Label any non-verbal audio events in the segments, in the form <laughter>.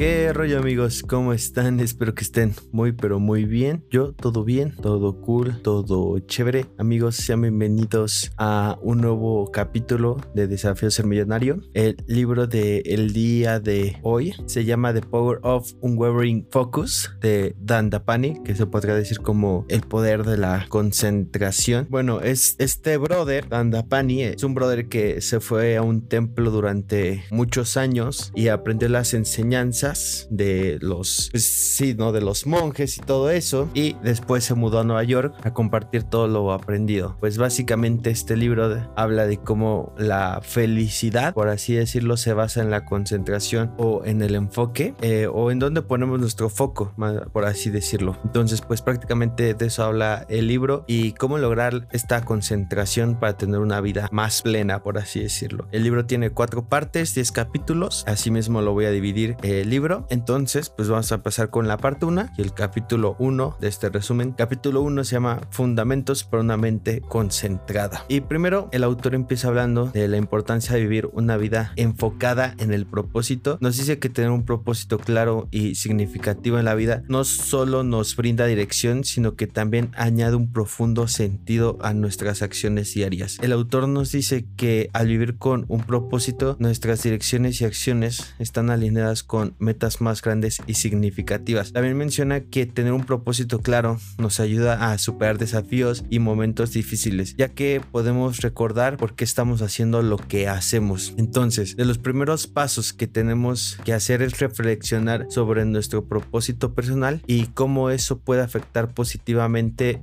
¿Qué rollo amigos? ¿Cómo están? Espero que estén muy pero muy bien. Yo todo bien, todo cool, todo chévere. Amigos, sean bienvenidos a un nuevo capítulo de Desafío Ser Millonario. El libro de el día de hoy se llama The Power of Unwavering Focus de Dan Dapani, que se podría decir como el poder de la concentración. Bueno, es este brother, Dan Dapani, es un brother que se fue a un templo durante muchos años y aprendió las enseñanzas de los, pues, sí, ¿no? De los monjes y todo eso. Y después se mudó a Nueva York a compartir todo lo aprendido. Pues básicamente este libro habla de cómo la felicidad, por así decirlo, se basa en la concentración o en el enfoque eh, o en donde ponemos nuestro foco, por así decirlo. Entonces, pues prácticamente de eso habla el libro y cómo lograr esta concentración para tener una vida más plena, por así decirlo. El libro tiene cuatro partes, diez capítulos. Así mismo lo voy a dividir el libro entonces, pues vamos a pasar con la parte 1 y el capítulo 1 de este resumen. Capítulo 1 se llama Fundamentos para una mente concentrada. Y primero, el autor empieza hablando de la importancia de vivir una vida enfocada en el propósito. Nos dice que tener un propósito claro y significativo en la vida no solo nos brinda dirección, sino que también añade un profundo sentido a nuestras acciones diarias. El autor nos dice que al vivir con un propósito, nuestras direcciones y acciones están alineadas con metas más grandes y significativas. También menciona que tener un propósito claro nos ayuda a superar desafíos y momentos difíciles, ya que podemos recordar por qué estamos haciendo lo que hacemos. Entonces, de los primeros pasos que tenemos que hacer es reflexionar sobre nuestro propósito personal y cómo eso puede afectar positivamente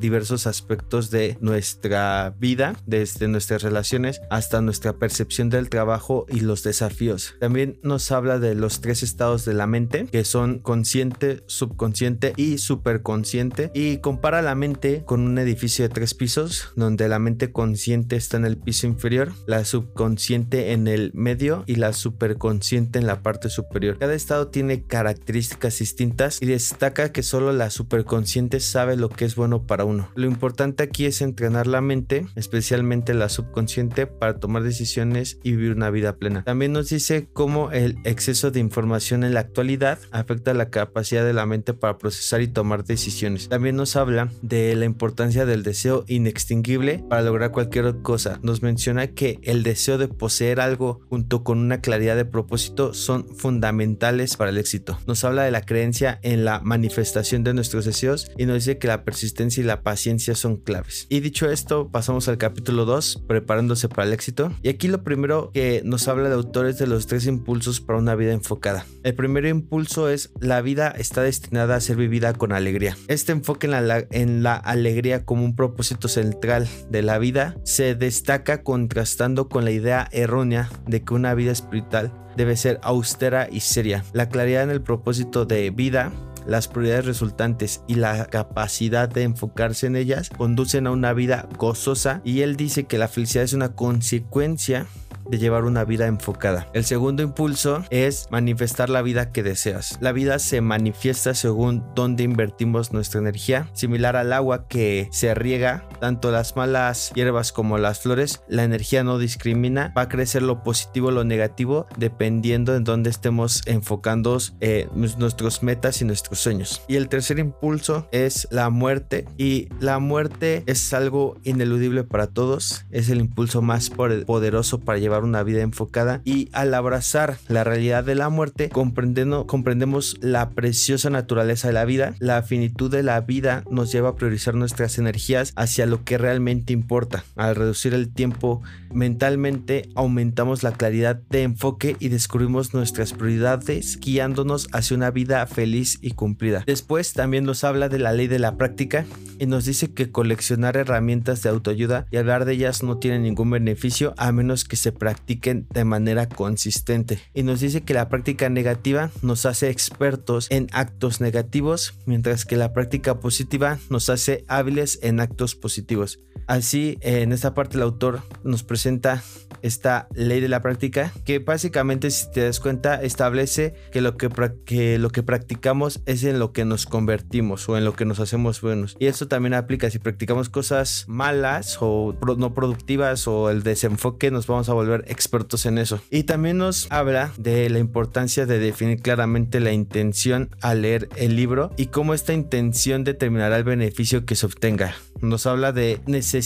diversos aspectos de nuestra vida, desde nuestras relaciones hasta nuestra percepción del trabajo y los desafíos. También nos habla de los tres estados de la mente, que son consciente, subconsciente y superconsciente, y compara la mente con un edificio de tres pisos, donde la mente consciente está en el piso inferior, la subconsciente en el medio y la superconsciente en la parte superior. Cada estado tiene características distintas y destaca que solo la superconsciente sabe lo que es bueno para uno. Lo importante aquí es entrenar la mente, especialmente la subconsciente, para tomar decisiones y vivir una vida plena. También nos dice cómo el exceso de información en la actualidad afecta la capacidad de la mente para procesar y tomar decisiones. También nos habla de la importancia del deseo inextinguible para lograr cualquier cosa. Nos menciona que el deseo de poseer algo junto con una claridad de propósito son fundamentales para el éxito. Nos habla de la creencia en la manifestación de nuestros deseos y nos dice que la persistencia y la paciencia son claves. Y dicho esto, pasamos al capítulo 2, preparándose para el éxito. Y aquí lo primero que nos habla de autores de los tres impulsos para una vida enfocada el primer impulso es la vida está destinada a ser vivida con alegría. Este enfoque en la, en la alegría como un propósito central de la vida se destaca contrastando con la idea errónea de que una vida espiritual debe ser austera y seria. La claridad en el propósito de vida las prioridades resultantes y la capacidad de enfocarse en ellas conducen a una vida gozosa y él dice que la felicidad es una consecuencia de llevar una vida enfocada. El segundo impulso es manifestar la vida que deseas. La vida se manifiesta según dónde invertimos nuestra energía, similar al agua que se riega, tanto las malas hierbas como las flores, la energía no discrimina, va a crecer lo positivo o lo negativo dependiendo en dónde estemos enfocando eh, nuestros metas y nuestros sueños. Y el tercer impulso es la muerte y la muerte es algo ineludible para todos, es el impulso más poderoso para llevar una vida enfocada y al abrazar la realidad de la muerte comprendemos la preciosa naturaleza de la vida, la finitud de la vida nos lleva a priorizar nuestras energías hacia lo que realmente importa. Al reducir el tiempo mentalmente aumentamos la claridad de enfoque y descubrimos nuestras prioridades guiándonos hacia una vida feliz y cumplida. Después también nos habla de la ley de la práctica y nos dice que coleccionar herramientas de autoayuda y hablar de ellas no tiene ningún beneficio a menos que se practiquen de manera consistente. Y nos dice que la práctica negativa nos hace expertos en actos negativos, mientras que la práctica positiva nos hace hábiles en actos positivos. Así, en esta parte el autor nos presenta esta ley de la práctica que básicamente si te das cuenta establece que lo que, lo que practicamos es en lo que nos convertimos o en lo que nos hacemos buenos y esto también aplica si practicamos cosas malas o no productivas o el desenfoque nos vamos a volver expertos en eso. Y también nos habla de la importancia de definir claramente la intención al leer el libro y cómo esta intención determinará el beneficio que se obtenga nos habla de necesidad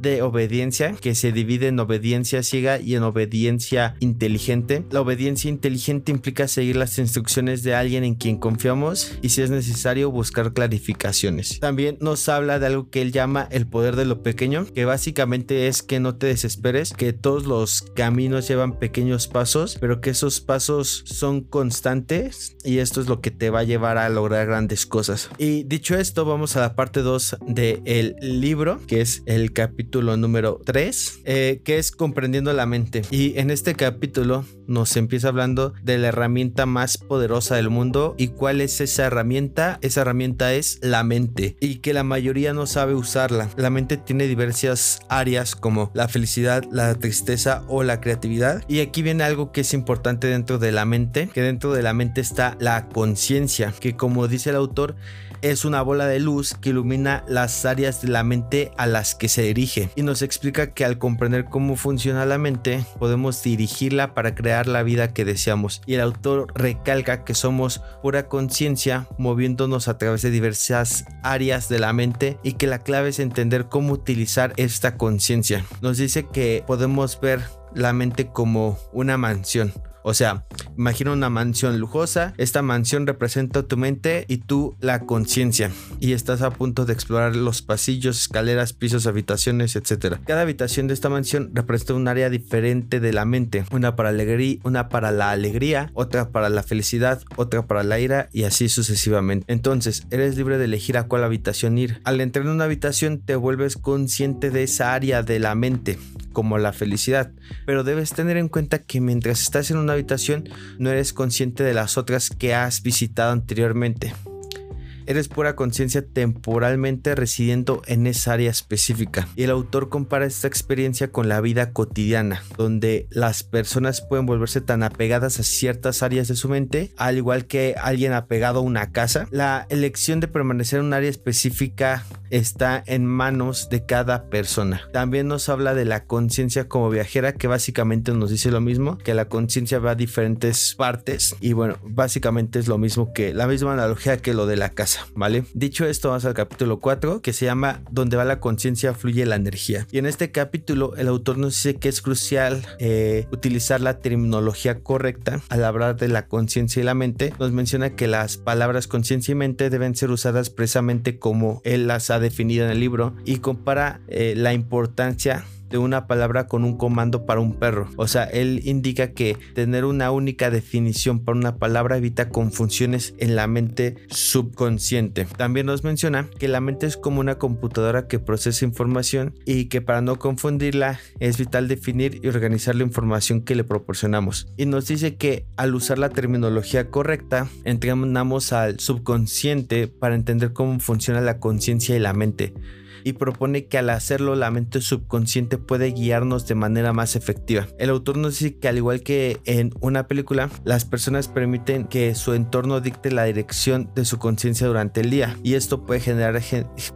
de obediencia que se divide en obediencia ciega y en obediencia inteligente. La obediencia inteligente implica seguir las instrucciones de alguien en quien confiamos y si es necesario buscar clarificaciones. También nos habla de algo que él llama el poder de lo pequeño, que básicamente es que no te desesperes, que todos los caminos llevan pequeños pasos, pero que esos pasos son constantes y esto es lo que te va a llevar a lograr grandes cosas. Y dicho esto, vamos a la parte 2 de el libro, que es el capítulo número 3, eh, que es Comprendiendo la mente. Y en este capítulo nos empieza hablando de la herramienta más poderosa del mundo y cuál es esa herramienta. Esa herramienta es la mente y que la mayoría no sabe usarla. La mente tiene diversas áreas como la felicidad, la tristeza o la creatividad. Y aquí viene algo que es importante dentro de la mente, que dentro de la mente está la conciencia, que como dice el autor, es una bola de luz que ilumina las áreas de la mente a las que se dirige y nos explica que al comprender cómo funciona la mente podemos dirigirla para crear la vida que deseamos. Y el autor recalca que somos pura conciencia moviéndonos a través de diversas áreas de la mente y que la clave es entender cómo utilizar esta conciencia. Nos dice que podemos ver la mente como una mansión o sea, imagina una mansión lujosa, esta mansión representa tu mente y tú la conciencia y estás a punto de explorar los pasillos, escaleras, pisos, habitaciones, etc. Cada habitación de esta mansión representa un área diferente de la mente, una para alegría, una para la alegría, otra para la felicidad, otra para la ira y así sucesivamente. Entonces, eres libre de elegir a cuál habitación ir. Al entrar en una habitación te vuelves consciente de esa área de la mente como la felicidad, pero debes tener en cuenta que mientras estás en una habitación no eres consciente de las otras que has visitado anteriormente. Eres pura conciencia temporalmente residiendo en esa área específica. Y el autor compara esta experiencia con la vida cotidiana, donde las personas pueden volverse tan apegadas a ciertas áreas de su mente, al igual que alguien apegado a una casa. La elección de permanecer en un área específica está en manos de cada persona. También nos habla de la conciencia como viajera, que básicamente nos dice lo mismo, que la conciencia va a diferentes partes y bueno, básicamente es lo mismo que la misma analogía que lo de la casa. ¿Vale? Dicho esto, vamos al capítulo 4 que se llama Donde va la conciencia fluye la energía. Y en este capítulo el autor nos dice que es crucial eh, utilizar la terminología correcta al hablar de la conciencia y la mente. Nos menciona que las palabras conciencia y mente deben ser usadas precisamente como él las ha definido en el libro y compara eh, la importancia de una palabra con un comando para un perro. O sea, él indica que tener una única definición para una palabra evita confusiones en la mente subconsciente. También nos menciona que la mente es como una computadora que procesa información y que para no confundirla es vital definir y organizar la información que le proporcionamos. Y nos dice que al usar la terminología correcta, entrenamos al subconsciente para entender cómo funciona la conciencia y la mente y propone que al hacerlo la mente subconsciente puede guiarnos de manera más efectiva. El autor nos dice que al igual que en una película, las personas permiten que su entorno dicte la dirección de su conciencia durante el día y esto puede generar,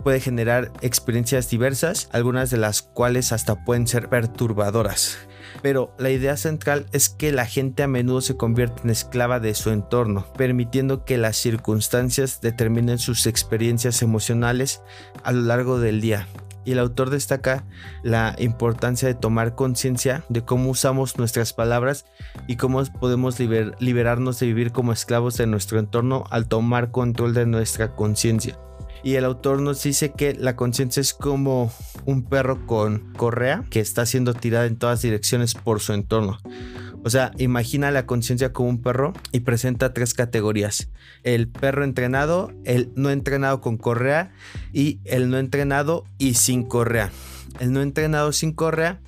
puede generar experiencias diversas, algunas de las cuales hasta pueden ser perturbadoras pero la idea central es que la gente a menudo se convierte en esclava de su entorno, permitiendo que las circunstancias determinen sus experiencias emocionales a lo largo del día. Y el autor destaca la importancia de tomar conciencia de cómo usamos nuestras palabras y cómo podemos liberarnos de vivir como esclavos de nuestro entorno al tomar control de nuestra conciencia. Y el autor nos dice que la conciencia es como un perro con correa que está siendo tirada en todas direcciones por su entorno. O sea, imagina la conciencia como un perro y presenta tres categorías. El perro entrenado, el no entrenado con correa y el no entrenado y sin correa. El no entrenado sin correa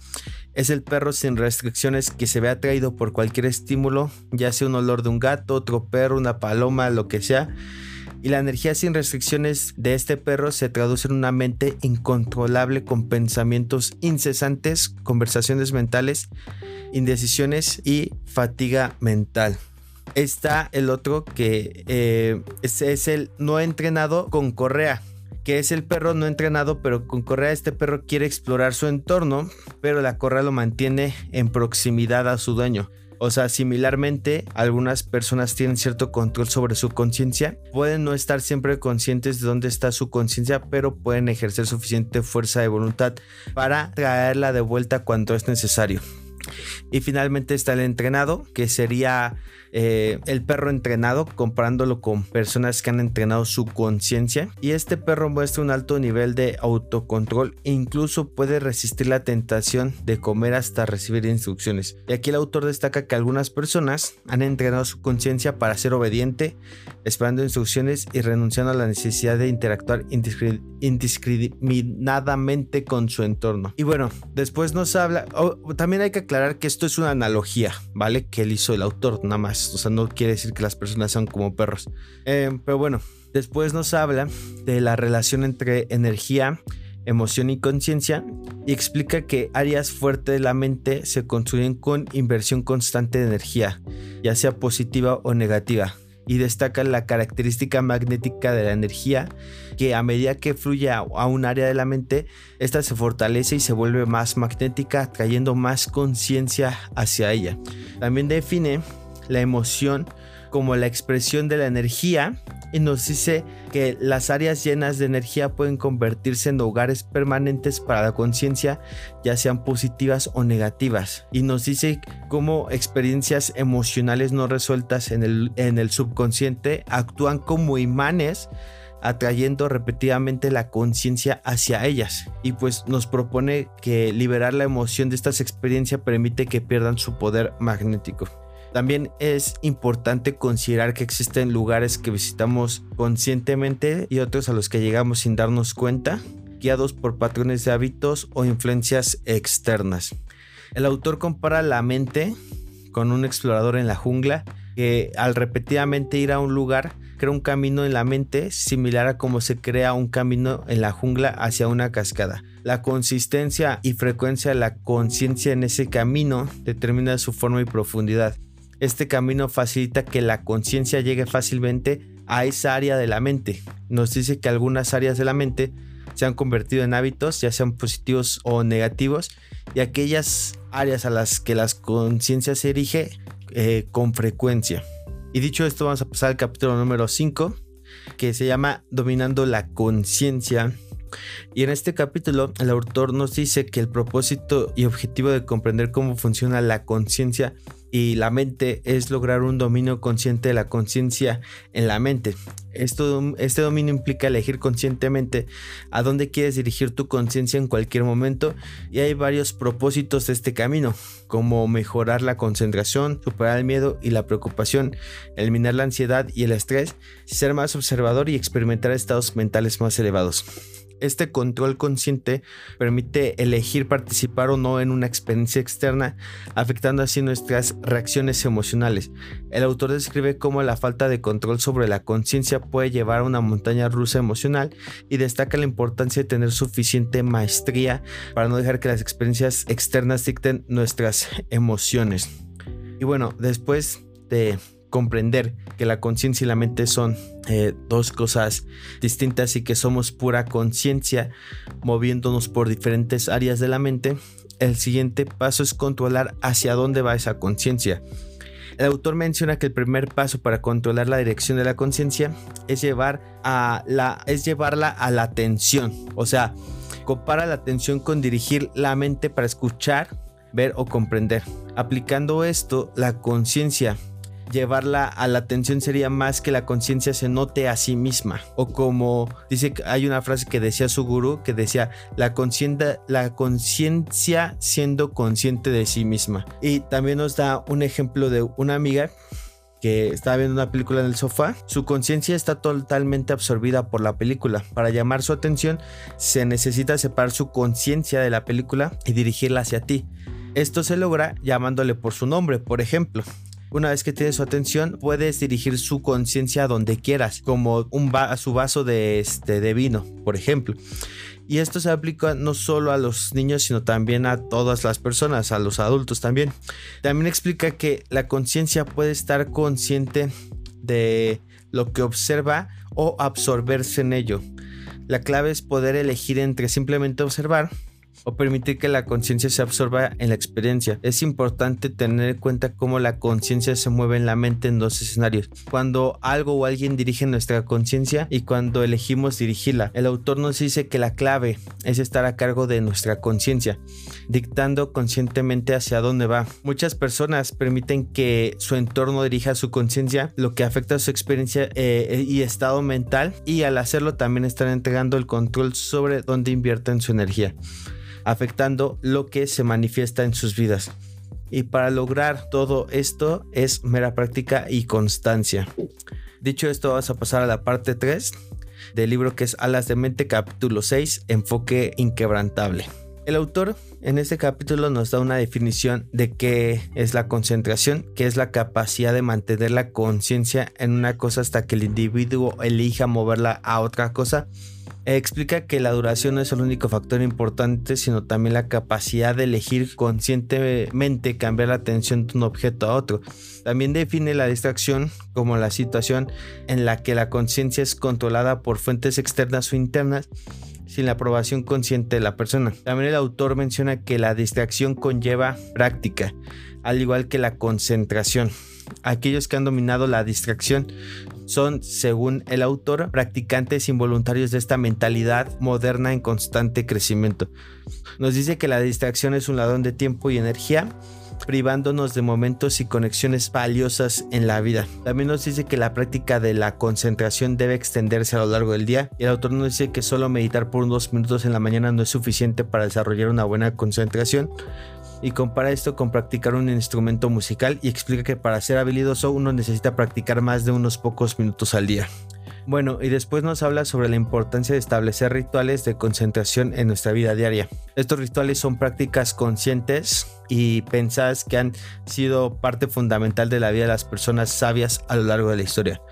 es el perro sin restricciones que se ve atraído por cualquier estímulo, ya sea un olor de un gato, otro perro, una paloma, lo que sea y la energía sin restricciones de este perro se traduce en una mente incontrolable con pensamientos incesantes, conversaciones mentales, indecisiones y fatiga mental. Está el otro que eh, es, es el no entrenado con correa que es el perro no entrenado, pero con correa este perro quiere explorar su entorno, pero la correa lo mantiene en proximidad a su dueño. O sea, similarmente, algunas personas tienen cierto control sobre su conciencia. Pueden no estar siempre conscientes de dónde está su conciencia, pero pueden ejercer suficiente fuerza de voluntad para traerla de vuelta cuando es necesario. Y finalmente está el entrenado, que sería eh, el perro entrenado, comparándolo con personas que han entrenado su conciencia. Y este perro muestra un alto nivel de autocontrol e incluso puede resistir la tentación de comer hasta recibir instrucciones. Y aquí el autor destaca que algunas personas han entrenado su conciencia para ser obediente, esperando instrucciones y renunciando a la necesidad de interactuar indiscriminadamente con su entorno. Y bueno, después nos habla, también hay que aclarar que esto es una analogía, ¿vale? Que él hizo el autor, nada más o sea, no quiere decir que las personas son como perros. Eh, pero bueno, después nos habla de la relación entre energía, emoción y conciencia y explica que áreas fuertes de la mente se construyen con inversión constante de energía, ya sea positiva o negativa. Y destaca la característica magnética de la energía, que a medida que fluye a, un área de la mente, esta se fortalece y se vuelve más magnética, trayendo más conciencia hacia ella. También define la emoción como la expresión de la energía y nos dice que las áreas llenas de energía pueden convertirse en hogares permanentes para la conciencia, ya sean positivas o negativas. Y nos dice cómo experiencias emocionales no resueltas en el, en el subconsciente actúan como imanes atrayendo repetidamente la conciencia hacia ellas y pues nos propone que liberar la emoción de estas experiencias permite que pierdan su poder magnético. También es importante considerar que existen lugares que visitamos conscientemente y otros a los que llegamos sin darnos cuenta, guiados por patrones de hábitos o influencias externas. El autor compara la mente con un explorador en la jungla que al repetidamente ir a un lugar crea un camino en la mente similar a como se crea un camino en la jungla hacia una cascada. La consistencia y frecuencia de la conciencia en ese camino determina su forma y profundidad. Este camino facilita que la conciencia llegue fácilmente a esa área de la mente. Nos dice que algunas áreas de la mente se han convertido en hábitos, ya sean positivos o negativos, y aquellas áreas a las que la conciencia se erige eh, con frecuencia. Y dicho esto, vamos a pasar al capítulo número 5, que se llama Dominando la conciencia. Y en este capítulo el autor nos dice que el propósito y objetivo de comprender cómo funciona la conciencia y la mente es lograr un dominio consciente de la conciencia en la mente. Esto, este dominio implica elegir conscientemente a dónde quieres dirigir tu conciencia en cualquier momento y hay varios propósitos de este camino, como mejorar la concentración, superar el miedo y la preocupación, eliminar la ansiedad y el estrés, ser más observador y experimentar estados mentales más elevados. Este control consciente permite elegir participar o no en una experiencia externa, afectando así nuestras reacciones emocionales. El autor describe cómo la falta de control sobre la conciencia puede llevar a una montaña rusa emocional y destaca la importancia de tener suficiente maestría para no dejar que las experiencias externas dicten nuestras emociones. Y bueno, después de comprender que la conciencia y la mente son eh, dos cosas distintas y que somos pura conciencia moviéndonos por diferentes áreas de la mente, el siguiente paso es controlar hacia dónde va esa conciencia. El autor menciona que el primer paso para controlar la dirección de la conciencia es, llevar es llevarla a la atención. O sea, compara la atención con dirigir la mente para escuchar, ver o comprender. Aplicando esto, la conciencia llevarla a la atención sería más que la conciencia se note a sí misma. O como dice, hay una frase que decía su gurú que decía, la conciencia siendo consciente de sí misma. Y también nos da un ejemplo de una amiga que estaba viendo una película en el sofá, su conciencia está totalmente absorbida por la película. Para llamar su atención, se necesita separar su conciencia de la película y dirigirla hacia ti. Esto se logra llamándole por su nombre, por ejemplo. Una vez que tienes su atención, puedes dirigir su conciencia a donde quieras, como un a su vaso de, este, de vino, por ejemplo. Y esto se aplica no solo a los niños, sino también a todas las personas, a los adultos también. También explica que la conciencia puede estar consciente de lo que observa o absorberse en ello. La clave es poder elegir entre simplemente observar o permitir que la conciencia se absorba en la experiencia. Es importante tener en cuenta cómo la conciencia se mueve en la mente en dos escenarios. Cuando algo o alguien dirige nuestra conciencia y cuando elegimos dirigirla. El autor nos dice que la clave es estar a cargo de nuestra conciencia, dictando conscientemente hacia dónde va. Muchas personas permiten que su entorno dirija su conciencia, lo que afecta su experiencia eh, y estado mental y al hacerlo también están entregando el control sobre dónde invierten su energía afectando lo que se manifiesta en sus vidas. Y para lograr todo esto es mera práctica y constancia. Dicho esto, vamos a pasar a la parte 3 del libro que es Alas de Mente, capítulo 6, Enfoque Inquebrantable. El autor en este capítulo nos da una definición de qué es la concentración, que es la capacidad de mantener la conciencia en una cosa hasta que el individuo elija moverla a otra cosa explica que la duración no es el único factor importante, sino también la capacidad de elegir conscientemente cambiar la atención de un objeto a otro. También define la distracción como la situación en la que la conciencia es controlada por fuentes externas o internas sin la aprobación consciente de la persona. También el autor menciona que la distracción conlleva práctica, al igual que la concentración. Aquellos que han dominado la distracción son, según el autor, practicantes involuntarios de esta mentalidad moderna en constante crecimiento. Nos dice que la distracción es un ladrón de tiempo y energía privándonos de momentos y conexiones valiosas en la vida. También nos dice que la práctica de la concentración debe extenderse a lo largo del día el autor nos dice que solo meditar por unos minutos en la mañana no es suficiente para desarrollar una buena concentración, y compara esto con practicar un instrumento musical y explica que para ser habilidoso uno necesita practicar más de unos pocos minutos al día. Bueno, y después nos habla sobre la importancia de establecer rituales de concentración en nuestra vida diaria. Estos rituales son prácticas conscientes y pensadas que han sido parte fundamental de la vida de las personas sabias a lo largo de la historia.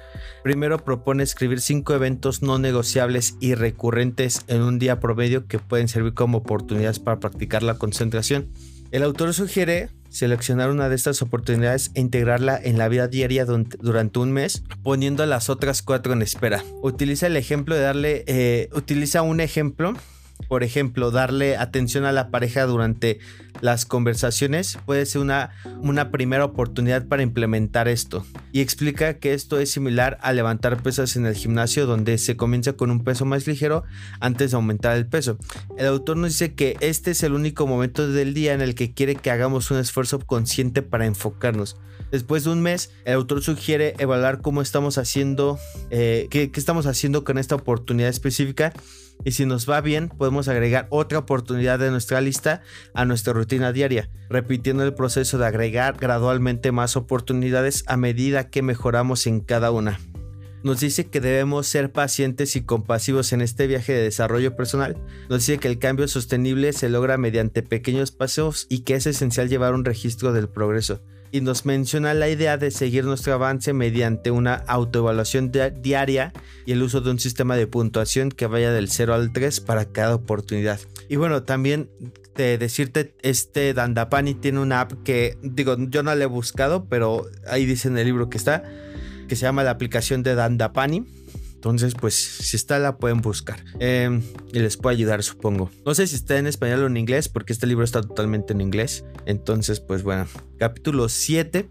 Primero propone escribir cinco eventos no negociables y recurrentes en un día promedio que pueden servir como oportunidades para practicar la concentración. El autor sugiere seleccionar una de estas oportunidades e integrarla en la vida diaria durante un mes, poniendo las otras cuatro en espera. Utiliza el ejemplo de darle, eh, utiliza un ejemplo por ejemplo, darle atención a la pareja durante las conversaciones puede ser una, una primera oportunidad para implementar esto. Y explica que esto es similar a levantar pesas en el gimnasio donde se comienza con un peso más ligero antes de aumentar el peso. El autor nos dice que este es el único momento del día en el que quiere que hagamos un esfuerzo consciente para enfocarnos. Después de un mes, el autor sugiere evaluar cómo estamos haciendo, eh, qué, qué estamos haciendo con esta oportunidad específica y si nos va bien podemos agregar otra oportunidad de nuestra lista a nuestra rutina diaria, repitiendo el proceso de agregar gradualmente más oportunidades a medida que mejoramos en cada una. Nos dice que debemos ser pacientes y compasivos en este viaje de desarrollo personal. Nos dice que el cambio sostenible se logra mediante pequeños pasos y que es esencial llevar un registro del progreso y nos menciona la idea de seguir nuestro avance mediante una autoevaluación diaria y el uso de un sistema de puntuación que vaya del 0 al 3 para cada oportunidad. Y bueno, también de decirte, este Dandapani tiene una app que, digo, yo no la he buscado, pero ahí dice en el libro que está, que se llama la aplicación de Dandapani entonces, pues si está, la pueden buscar. Em, y les puede ayudar, supongo. No sé si está en español o en inglés, porque este libro está totalmente en inglés. Entonces, pues bueno. Capítulo 7.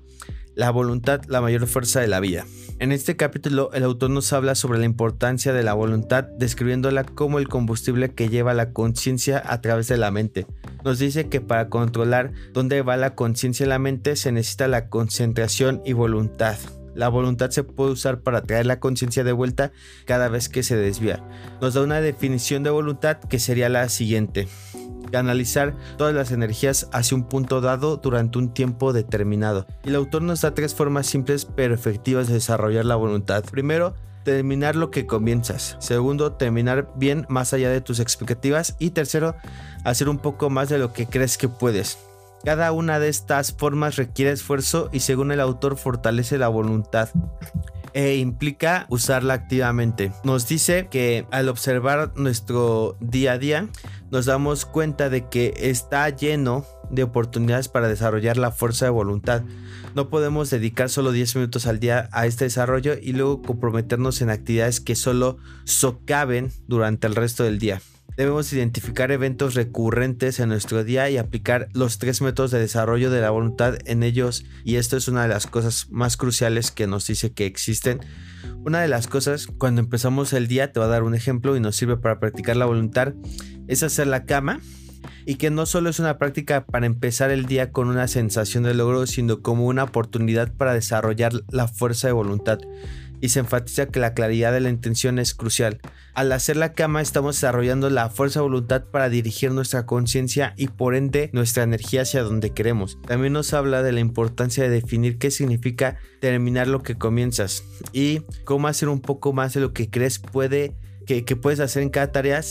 La voluntad, la mayor fuerza de la vida. En este capítulo, el autor nos habla sobre la importancia de la voluntad, describiéndola como el combustible que lleva la conciencia a través de la mente. Nos dice que para controlar dónde va la conciencia en la mente se necesita la concentración y voluntad. La voluntad se puede usar para traer la conciencia de vuelta cada vez que se desvía. Nos da una definición de voluntad que sería la siguiente. Canalizar todas las energías hacia un punto dado durante un tiempo determinado. Y el autor nos da tres formas simples pero efectivas de desarrollar la voluntad. Primero, terminar lo que comienzas. Segundo, terminar bien más allá de tus expectativas. Y tercero, hacer un poco más de lo que crees que puedes. Cada una de estas formas requiere esfuerzo y según el autor fortalece la voluntad e implica usarla activamente. Nos dice que al observar nuestro día a día nos damos cuenta de que está lleno de oportunidades para desarrollar la fuerza de voluntad. No podemos dedicar solo 10 minutos al día a este desarrollo y luego comprometernos en actividades que solo socaven durante el resto del día. Debemos identificar eventos recurrentes en nuestro día y aplicar los tres métodos de desarrollo de la voluntad en ellos y esto es una de las cosas más cruciales que nos dice que existen. Una de las cosas cuando empezamos el día, te voy a dar un ejemplo y nos sirve para practicar la voluntad, es hacer la cama y que no solo es una práctica para empezar el día con una sensación de logro, sino como una oportunidad para desarrollar la fuerza de voluntad y se enfatiza que la claridad de la intención es crucial. Al hacer la cama estamos desarrollando la fuerza de voluntad para dirigir nuestra conciencia y por ende nuestra energía hacia donde queremos. También nos habla de la importancia de definir qué significa terminar lo que comienzas y cómo hacer un poco más de lo que crees puede que, puedes hacer en cada tarea.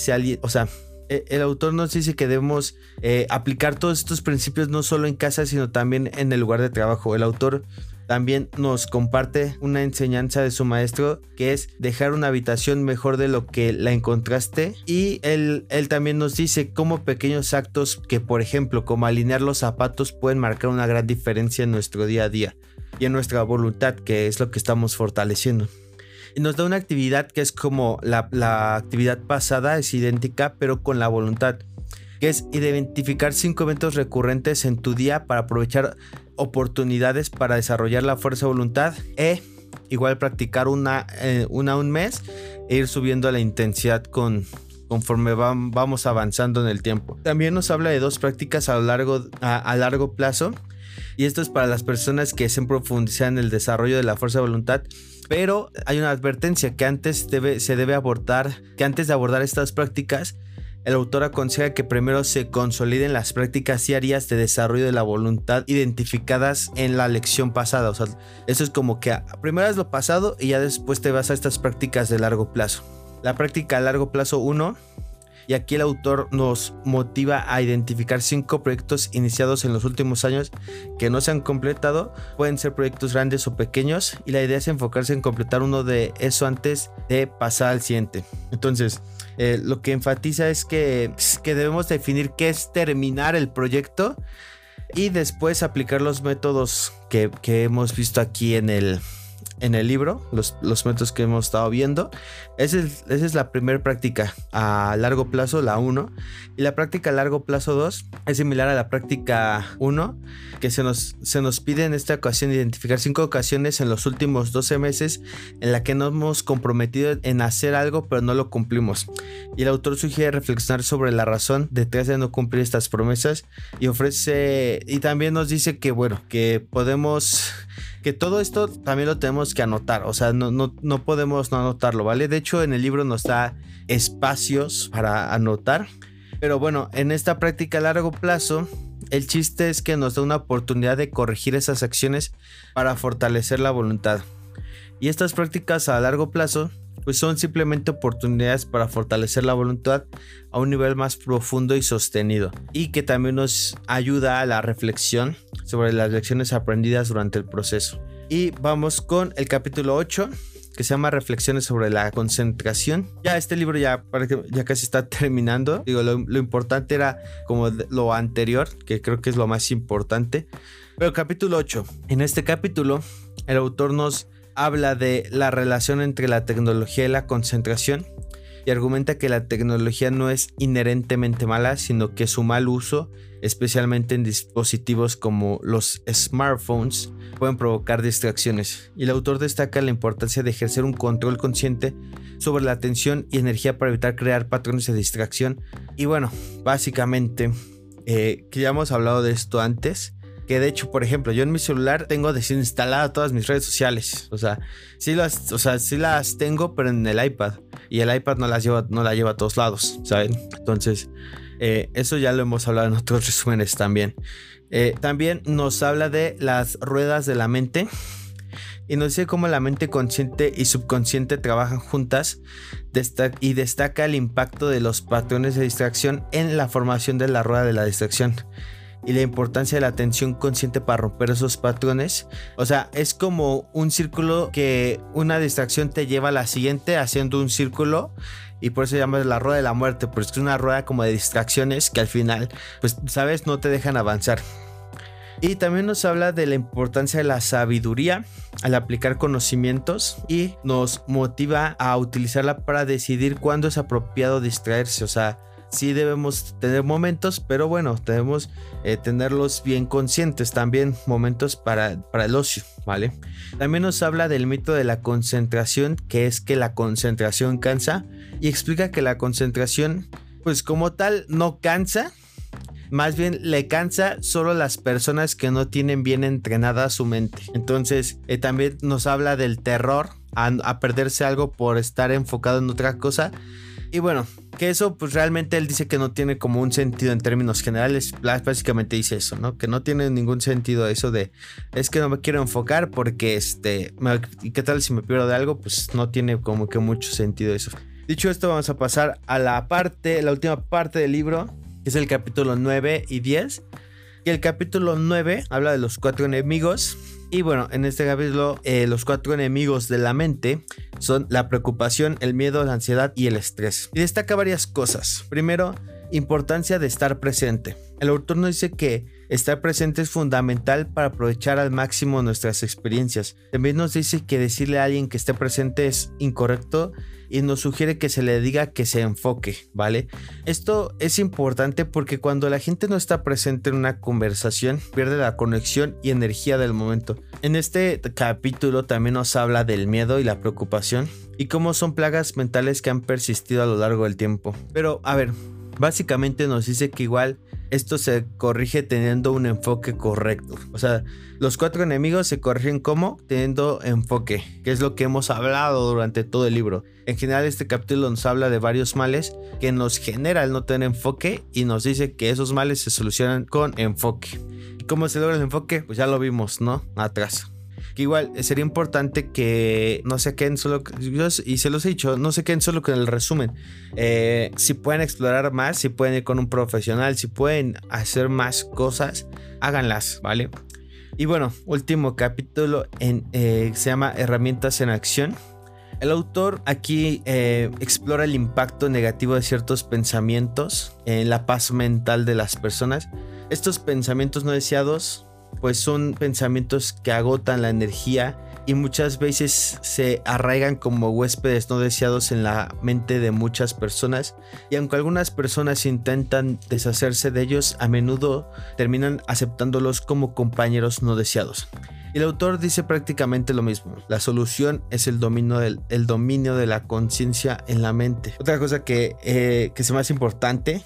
O sea, e, el autor nos dice que debemos eh, aplicar todos estos principios no solo en casa, sino también en el lugar de trabajo. El autor también nos comparte una enseñanza de su maestro que es dejar una habitación mejor de lo que la encontraste y él, él también nos dice cómo pequeños actos que por ejemplo como alinear los zapatos pueden marcar una gran diferencia en nuestro día a día y en nuestra voluntad que es lo que estamos fortaleciendo. Y nos da una actividad que es como la, la actividad pasada, es idéntica pero con la voluntad que es identificar cinco eventos recurrentes en tu día para aprovechar oportunidades para desarrollar la fuerza de voluntad e igual practicar una, eh, una un mes e ir subiendo la intensidad con, conforme vamos avanzando en el tiempo. También nos habla de dos prácticas a, largo, a, largo plazo y esto es para las personas que se profundizar en el desarrollo de la fuerza de voluntad. Pero hay una advertencia que antes debe, se debe abordar, que antes de abordar estas prácticas el autor aconseja que primero se consoliden las prácticas diarias de desarrollo de la voluntad identificadas en la lección pasada. O sea, eso es como que primero es lo pasado y ya después te vas a estas prácticas de largo plazo. La práctica a largo plazo 1 y aquí el autor nos motiva a identificar cinco proyectos iniciados en los últimos años que no se han completado. Pueden ser proyectos grandes o pequeños y la idea es enfocarse en completar uno de eso antes de pasar al siguiente. Entonces, eh, lo que enfatiza es que, que debemos definir qué es terminar el proyecto y después aplicar los métodos que, que hemos visto aquí en el, en el libro, los, los métodos que hemos estado viendo. Esa es, esa es la primera práctica a largo plazo, la 1. Y la práctica a largo plazo 2 es similar a la práctica 1, que se nos, se nos pide en esta ocasión identificar cinco ocasiones en los últimos 12 meses en la que nos hemos comprometido en hacer algo pero no lo cumplimos. Y el autor sugiere reflexionar sobre la razón detrás de no cumplir estas promesas y ofrece, y también nos dice que bueno, que podemos que todo esto también lo tenemos que anotar, o sea, no, no, no podemos no anotarlo, ¿vale? De hecho, en el libro nos da espacios para anotar, pero bueno, en esta práctica a largo plazo, el chiste es que nos da una oportunidad de corregir esas acciones para fortalecer la voluntad. Y estas prácticas a largo plazo pues son simplemente oportunidades para fortalecer la voluntad a un nivel más profundo y sostenido y que también nos ayuda a la reflexión sobre las lecciones aprendidas durante el proceso. Y vamos con el capítulo 8 que se llama Reflexiones sobre la concentración. Ya este libro ya, ya casi está terminando. Digo, lo, lo importante era como lo anterior, que creo que es lo más importante. Pero capítulo 8. En este capítulo, el autor nos habla de la relación entre la tecnología y la concentración y argumenta que la tecnología no es inherentemente mala, sino que su mal uso, especialmente en dispositivos como los smartphones, pueden provocar distracciones. Y el autor destaca la importancia de ejercer un control consciente sobre la atención y energía para evitar crear patrones de distracción. Y bueno, básicamente, eh, que ya hemos hablado de esto antes, que de hecho, por ejemplo, yo en mi celular tengo desinstaladas todas mis redes sociales. O sea, sí las, o sea, sí las tengo, pero en el iPad. Y el iPad no las lleva, no la lleva a todos lados, ¿saben? Entonces, eh, eso ya lo hemos hablado en otros <laughs> resúmenes también. Eh, también nos habla de las ruedas de la mente. Y nos dice cómo la mente consciente y subconsciente trabajan juntas y destaca el impacto de los patrones de distracción en la formación de la rueda de la distracción. Y la importancia de la atención consciente para romper esos patrones. O sea, es como un círculo que una distracción te lleva a la siguiente haciendo un círculo y por eso se la rueda de la muerte, porque es una rueda como de distracciones que al final, pues, sabes, no te dejan avanzar. Y también nos habla de la importancia de la sabiduría al aplicar conocimientos y nos motiva a utilizarla para decidir cuándo es apropiado distraerse. O sea, sí debemos tener momentos, pero bueno, debemos eh, tenerlos bien conscientes también, momentos para, para el ocio, ¿vale? También nos habla del mito de la concentración, que es que la concentración cansa, y explica que la concentración, pues como tal, no cansa, más bien le cansa solo las personas que no tienen bien entrenada su mente. Entonces, eh, también nos habla del terror a perderse algo por estar enfocado en otra cosa y bueno, que eso pues realmente él dice que no tiene como un sentido en términos generales. Básicamente dice eso, ¿no? Que no tiene ningún sentido eso de es que no me quiero enfocar porque este, ¿y qué tal si me pierdo de algo? Pues no tiene como que mucho sentido eso. Dicho esto, vamos a pasar a la parte, la última parte del libro, que es el capítulo 9 y 10. Y el capítulo 9 habla de los cuatro enemigos y bueno, en este capítulo eh, los cuatro enemigos de la mente son la preocupación, el miedo, la ansiedad y el estrés. Y destaca varias cosas. Primero, importancia de estar presente. El autor nos dice que estar presente es fundamental para aprovechar al máximo nuestras experiencias. También nos dice que decirle a alguien que esté presente es incorrecto y nos sugiere que se le diga que se enfoque, ¿vale? Esto es importante porque cuando la gente no está presente en una conversación, pierde la conexión y energía del momento. En este capítulo también nos habla del miedo y la preocupación y cómo son plagas mentales que han persistido a lo largo del tiempo. Pero, a ver, básicamente nos dice que igual esto se corrige teniendo un enfoque correcto. O sea, los cuatro enemigos se corrigen como teniendo enfoque, que es lo que hemos hablado durante todo el libro. En general este capítulo nos habla de varios males que nos genera el no tener enfoque y nos dice que esos males se solucionan con enfoque. ¿Y cómo se logra el enfoque? Pues ya lo vimos, ¿no? Atrás que igual sería importante que no se queden solo, y se los he dicho, no se queden solo con el resumen. Eh, si pueden explorar más, si pueden ir con un profesional, si pueden hacer más cosas, háganlas, ¿vale? Y bueno, último capítulo eh, se llama Herramientas en Acción. El autor aquí eh, explora el impacto negativo de ciertos pensamientos en la paz mental de las personas. Estos pensamientos no deseados pues son pensamientos que agotan la energía y muchas veces se arraigan como huéspedes no deseados en la mente de muchas personas y aunque algunas personas intentan deshacerse de ellos, a menudo terminan aceptándolos como compañeros no deseados. El autor dice prácticamente lo mismo. La solución es el dominio, del, el dominio de la conciencia en la mente. Otra cosa que, eh, que se me hace importante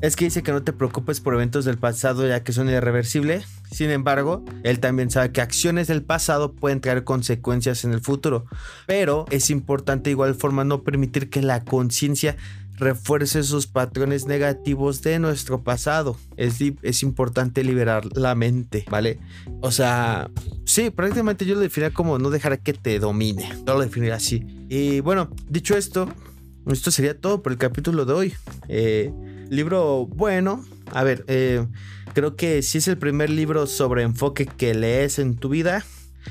es que dice que no te preocupes por eventos del pasado ya que son irreversibles. Sin embargo, él también sabe que acciones del pasado pueden traer consecuencias en el futuro. Pero es importante de igual forma no permitir que la conciencia refuerce esos patrones negativos de nuestro pasado. Es, es, importante liberar la mente, ¿vale? O sea, sí, prácticamente yo lo definiría como no dejar que te domine. Yo lo definiría así. Y bueno, dicho esto, esto sería todo por el capítulo de hoy. Eh, Libro bueno. A ver, eh, creo que si es el primer libro sobre enfoque que lees en tu vida,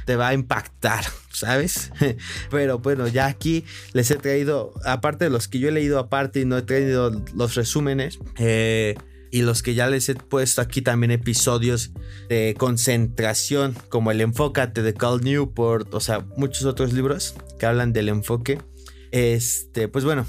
te va a impactar, <laughs> ¿sabes? <laughs> Pero bueno, ya aquí les he traído, aparte de los que yo he leído aparte y no he traído los resúmenes, eh, y los que ya les he puesto aquí también episodios de concentración, como el Enfócate de Carl Newport, o sea, muchos otros libros que hablan del enfoque. Este, pues bueno,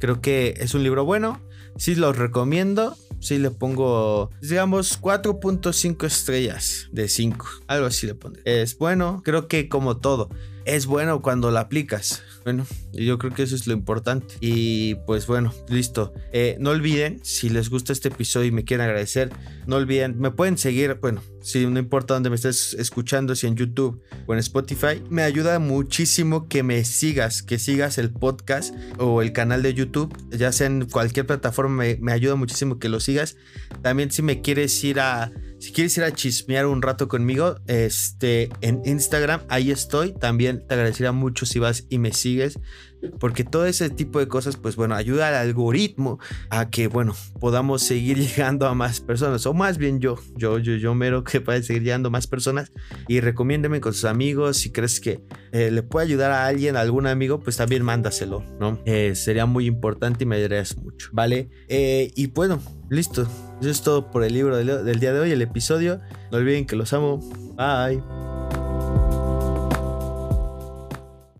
creo que es un libro bueno sí los recomiendo. Sí le pongo, digamos, 4.5 estrellas de 5. Algo así le pondré. Es bueno, creo que como todo es bueno cuando la aplicas. Bueno, yo creo que eso es lo importante. Y pues bueno, listo. Eh, no olviden, si les gusta este episodio y me quieren agradecer, no olviden, me pueden seguir, bueno, si no importa dónde me estés escuchando, si en YouTube o en Spotify, me ayuda muchísimo que me sigas, que sigas el podcast o el canal de YouTube, ya sea en cualquier plataforma, me, me ayuda muchísimo que lo sigas. También si me quieres ir a si quieres ir a chismear un rato conmigo, este, en Instagram, ahí estoy. También te agradecería mucho si vas y me sigues. Porque todo ese tipo de cosas, pues bueno, ayuda al algoritmo a que, bueno, podamos seguir <laughs> llegando a más personas, o más bien yo, yo, yo, yo mero que pueda seguir llegando a más personas y recomiéndeme con sus amigos, si crees que eh, le puede ayudar a alguien, a algún amigo, pues también mándaselo, ¿no? Eh, sería muy importante y me ayudarías mucho, ¿vale? Eh, y bueno, listo, eso es todo por el libro del, del día de hoy, el episodio, no olviden que los amo, bye.